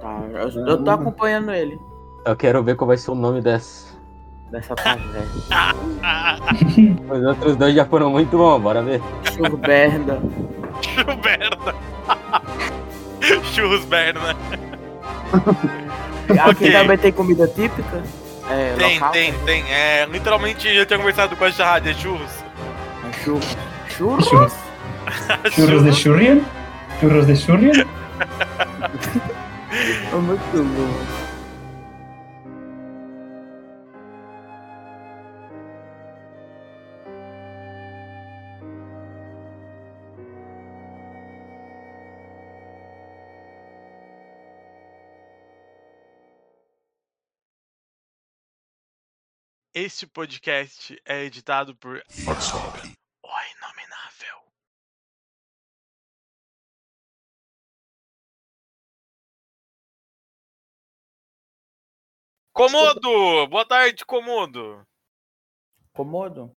Tá, eu, eu tô acompanhando ele. Eu quero ver qual vai ser o nome dessa. Dessa taverna. Os outros dois já foram muito bons, bora ver. Churberda. Churberna. Churros Berna. Aqui Ok. também tem comida típica? É, Tem, local? tem, tem. É, literalmente eu tinha conversado com a é churros. É churros. Churros? Churros. Churros de Shurian? Churros de Shurian? É muito bom. Este podcast é editado por O Inominável. Comodo! Boa tarde, Comodo. Comodo?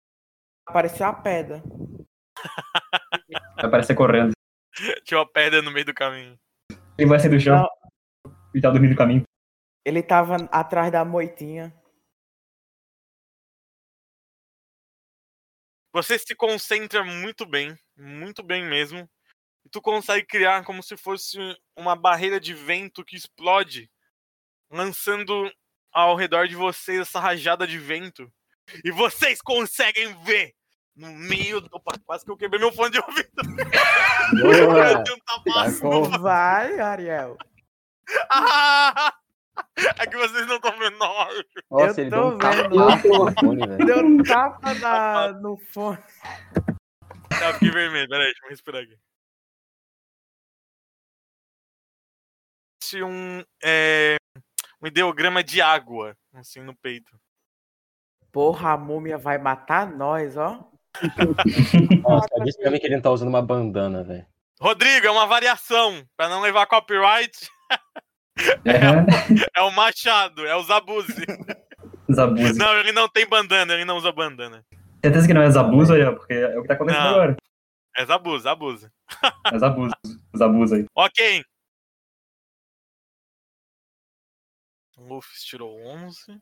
Apareceu a pedra. Vai aparecer correndo. Tinha uma pedra no meio do caminho. Ele vai sair do chão Não, e tá dormindo no caminho. ele tava atrás da moitinha. Você se concentra muito bem, muito bem mesmo. E tu consegue criar como se fosse uma barreira de vento que explode, lançando ao redor de vocês essa rajada de vento. E vocês conseguem ver no meio do. Opa, quase que eu quebrei meu fone de ouvido. Boa. Eu dei um tapaço Tá Vai, Ariel. Ah! É que vocês não estão vendo na hora. Nossa, Eu ele tô deu um tapa vendo. no fone, velho. Deu um tapa na, no fone. Tá, fiquei vermelho. Peraí, deixa eu respirar aqui. Se um, é, um ideograma de água, assim, no peito. Porra, a múmia vai matar nós, ó. Nossa, diz pra mim que ele não tá usando uma bandana, velho. Rodrigo, é uma variação. Pra não levar copyright, É, é o machado, é o Zabuzi. Zabuzi. Não, ele não tem bandana, ele não usa bandana. Certeza que não é Zabuza, Ariel, porque é o que tá acontecendo Não. agora. É Zabuzi, Zabuzi. É Zabuza. Zabuza aí. Ok. O Luffy tirou 11.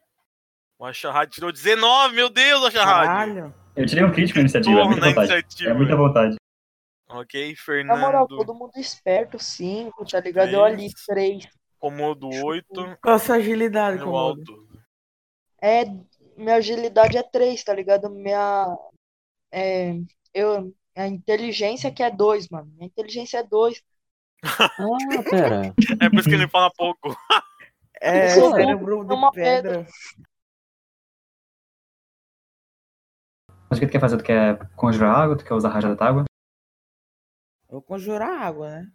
O Ashahad tirou 19, meu Deus, Ashahad. Caralho. Eu tirei um crítico na iniciativa, é Porra, muita na vontade. iniciativa. É muita vontade. Ok, Na moral, Fernando. todo mundo esperto, 5, tá ligado? Eu ali, Três. 3. Komodo 8. Qual a sua agilidade, o Komodo? alto. É, minha agilidade é 3, tá ligado? Minha. É, eu, a inteligência que é 2, mano. Minha inteligência é 2. Ah, pera. É por isso que ele fala pouco. É, Isso é cérebro de uma pedra. Mas o que tu quer fazer? Tu quer conjurar água? Tu quer usar rajada d'água? Eu vou conjurar água, né?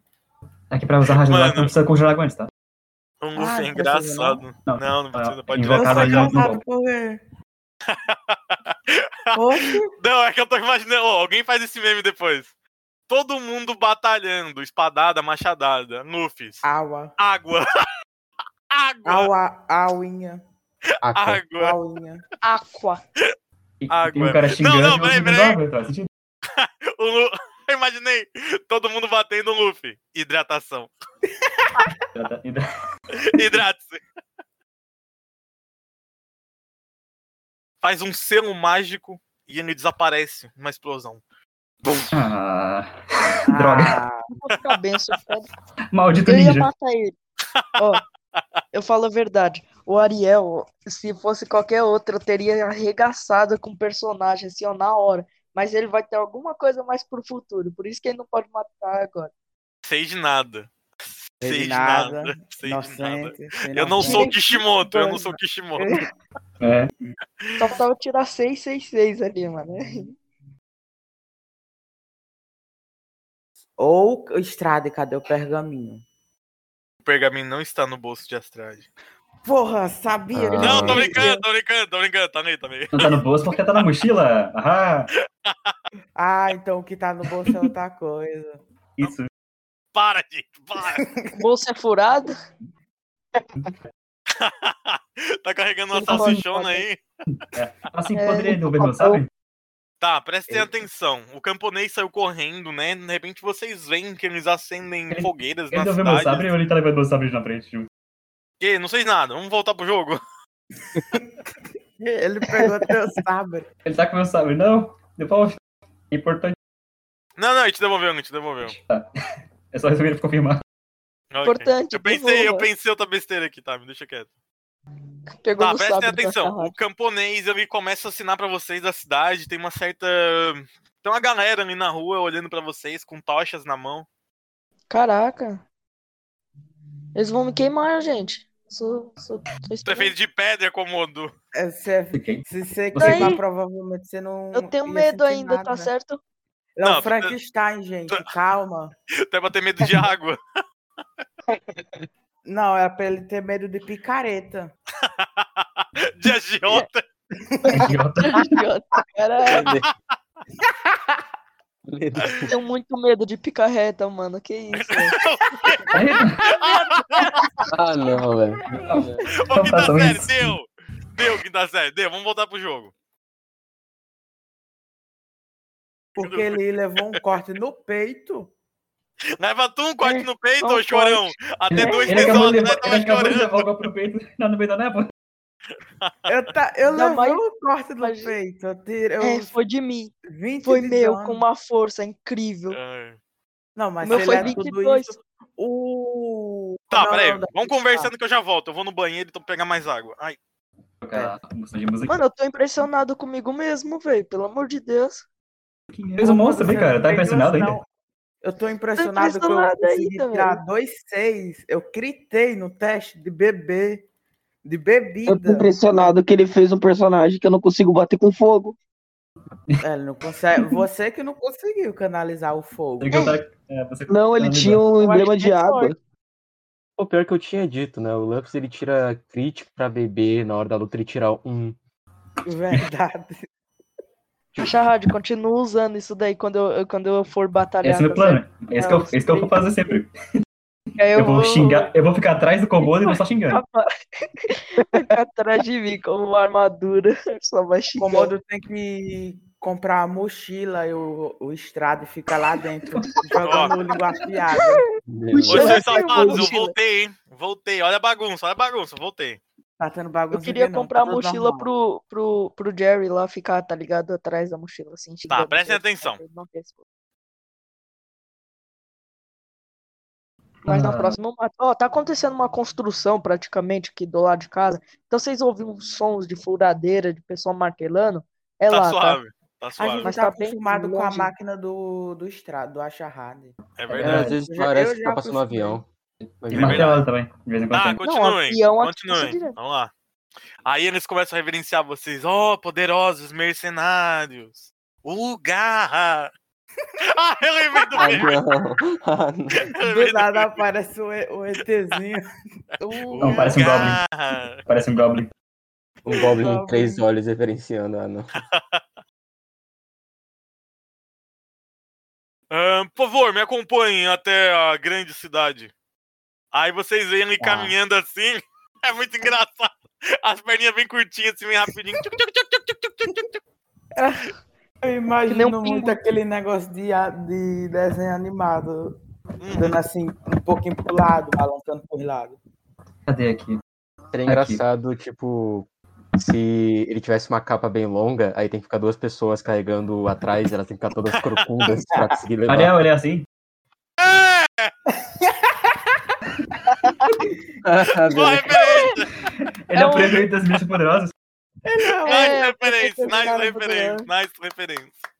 Aqui pra usar rajada d'água tu não precisa conjurar água antes, tá? O Ah, Luffy é não precisa, engraçado. não? Não, não precisa. Pode Invocar vai já. não, é que eu tô imaginando. ó, alguém faz esse meme depois. Todo mundo batalhando, espadada, machadada, Luffy. água. Água. Água. Água, auinha. Aqua. Água. Auinha. Aqua. E, Água. um cara Não, xingando não, peraí, peraí. O. Eu imaginei todo mundo batendo no Luffy. Hidratação. Hidrate-se. Faz um selo mágico e ele desaparece numa explosão. Ah, Droga. Ah, benção, maldito Eu ia ninja. matar ele. Ó, eu falo a verdade. O Ariel, se fosse qualquer outro, eu teria arregaçado com o personagem, assim, ó, na hora. Mas ele vai ter alguma coisa mais pro futuro. Por isso que ele não pode matar agora. Sei de nada. Sei de Sei de nada, nada. Sei de nada. inocente. Eu não sou o Inocente. Kishimoto, eu não sou o Kishimoto. É. Só faltava tirar 666 ali, mano. Ou Estrade, cadê o pergaminho? O pergaminho não está no bolso de Astrade. Porra, sabia? Ah. Não, tô brincando, tô brincando, tô brincando. Tá meio, tá meio. Não tá no bolso porque tá na mochila. Ah, Ah, então o que tá no bolso é outra coisa. isso. Para, gente, para. O bolso é furado? tá carregando uma Ele tá salsichona aí. Assim, É, poderia devolver meu faltou. sabre? Tá, prestem Ele- atenção. O camponês saiu correndo, né? De repente vocês veem que eles acendem Ele- fogueiras Ele na devolveu meu cidade. sabre ou ele tá levando meu sabre na frente? junto? Que? Não sei nada. Vamos voltar pro jogo. Ele pegou teu sabre. Ele tá com meu sabre? Não. É importante. Não, não, a gente devolveu, a gente devolveu. É só resumir pra confirmar. Ok. Importante. Eu pensei, eu devolva. pensei outra besteira aqui, tá? Me deixa quieto. Pegou Tá, prestem da atenção. Sarrate. O camponês, ele começa a assinar pra vocês da cidade. Tem uma certa... Tem uma galera ali na rua olhando pra vocês com tochas na mão. Caraca. Eles vão me queimar, gente. Sou, sou, tô Tu é feito de pedra, Komodo. É, Se, Fiquei. se você Você- queimar, provavelmente você não. Eu tenho medo ainda, nada. tá certo? É Não, o tu- Frankenstein, gente. Calma. Até pra ter medo de água. Não, é pra ele ter medo de picareta. De agiota. Idiota. Idiota, Caralho, Medo. tenho muito medo de picareta, mano. Que isso, velho. Ah, não, velho. Ô, quinta façam série, deu! Deu, quinta série, deu. Vamos voltar pro jogo. Porque ele levou um corte no peito. Leva tu um corte no peito, um ô chorão. Até dois acabou de episódios, né? Tava chorando. pro peito. Não, no meio da névoa. Eu, tá, eu Ainda levei mais- o corte mas- peito. Eu É, foi de mim. 20 Foi de meu, dano. com uma força incrível. Ai. Não, mas meu foi ele é tudo 22. isso. O. Tá, é peraí. da- Vamos conversando que eu já volto. Eu vou no banheiro então pegar mais água. Ai. De música. Mano, eu tô impressionado comigo mesmo, velho. Pelo amor de Deus. Fez um monstro também, cara. Tá impressionado ainda? Eu tô impressionado, que eu impressionado consegui tirar velho. 2,6. Eu critei no teste de bebê. De Eu tô bebida. impressionado que ele fez um personagem que eu não consigo bater com fogo. É, ele não consegue. Você que não conseguiu canalizar o fogo. Tem que eu é, você- Não, ele tinha um Eu emblema que de é água. O pior que eu tinha dito, né? O Lux ele tira crítico pra bebê, na hora da luta ele tira um. Verdade. Charrade, continua usando isso daí quando eu, eu- quando eu for batalhar. Esse é o meu plano. É esse que eu, esse que eu vou fazer sempre. certo? Aí Eu vou xingar, eu vou ficar atrás do Kobold e vou só xingando. Fica atrás de mim como uma armadura. Só vai O xingar. Komodo tem que comprar a mochila e o, o estrado fica lá dentro, jogando língua afiada. Ai, safados, eu voltei, hein? Voltei. Olha a bagunça, olha a bagunça, voltei. Tá tendo Eu bagunça. queria não, comprar a tá mochila normal. pro, pro, pro Jerry lá ficar, tá ligado? Atrás da mochila, assim. xingando prestem atenção. Mas na Ah. próxima. Ó, tá acontecendo uma construção praticamente aqui do lado de casa. Então vocês uns sons de furadeira, de pessoal martelando. É Tá lá, tá? suave, tá A suave. gente Mas tá, tá bem acostumado com a máquina do, do estrado, do acharrade. É É, verdade. às vezes Eu já- parece eu que já tá passando um avião. E É também. De vez em quando Tá, tem. continuem, passa continuem. direto. Vamos lá. Aí eles começam a reverenciar vocês. Ó, poderosos mercenários. O Garra. ah, eu lembrei do Ah, meme. não. Ah, não. Do nada aparece o, o ETzinho. O Não, parece um Goblin. Parece um Goblin. Um Goblin em três olhos referenciando. Ah, não. Ahn, por favor, me acompanhem até a grande cidade. Aí vocês veem ele Ah. caminhando assim. É muito engraçado. As perninhas bem curtinhas, assim, bem rapidinho. Tchuc, tchuc, tchuc, tchuc, tchuc, tchuc, tchuc, tchuc. Eu imagino um muito aquele negócio de, de desenho animado. Hum. Dando assim, um pouquinho pro lado, balançando por lado. Cadê aqui? Seria engraçado, tipo, se ele tivesse uma capa bem longa, aí tem que ficar duas pessoas carregando atrás, elas têm que ficar todas corcundas pra conseguir levar. Ariel, ele é assim? Ah, Referência! Ele é, É o prefeito das meninas poderosas? Nice É, referência, nice referência, nice referência.